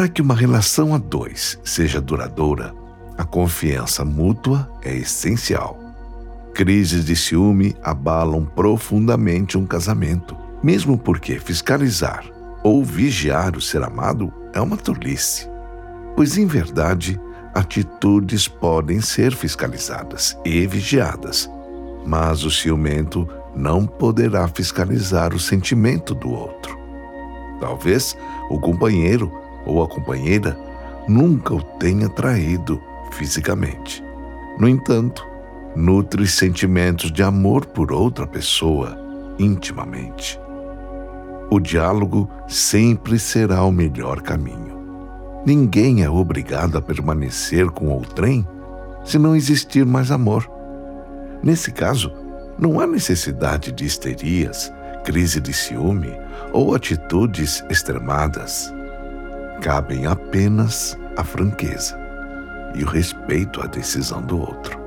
Para que uma relação a dois seja duradoura, a confiança mútua é essencial. Crises de ciúme abalam profundamente um casamento, mesmo porque fiscalizar ou vigiar o ser amado é uma tolice. Pois, em verdade, atitudes podem ser fiscalizadas e vigiadas, mas o ciumento não poderá fiscalizar o sentimento do outro. Talvez o companheiro ou a companheira nunca o tenha traído fisicamente. No entanto, nutre sentimentos de amor por outra pessoa intimamente. O diálogo sempre será o melhor caminho. Ninguém é obrigado a permanecer com outrem se não existir mais amor. Nesse caso, não há necessidade de histerias, crise de ciúme ou atitudes extremadas. Cabem apenas a franqueza e o respeito à decisão do outro.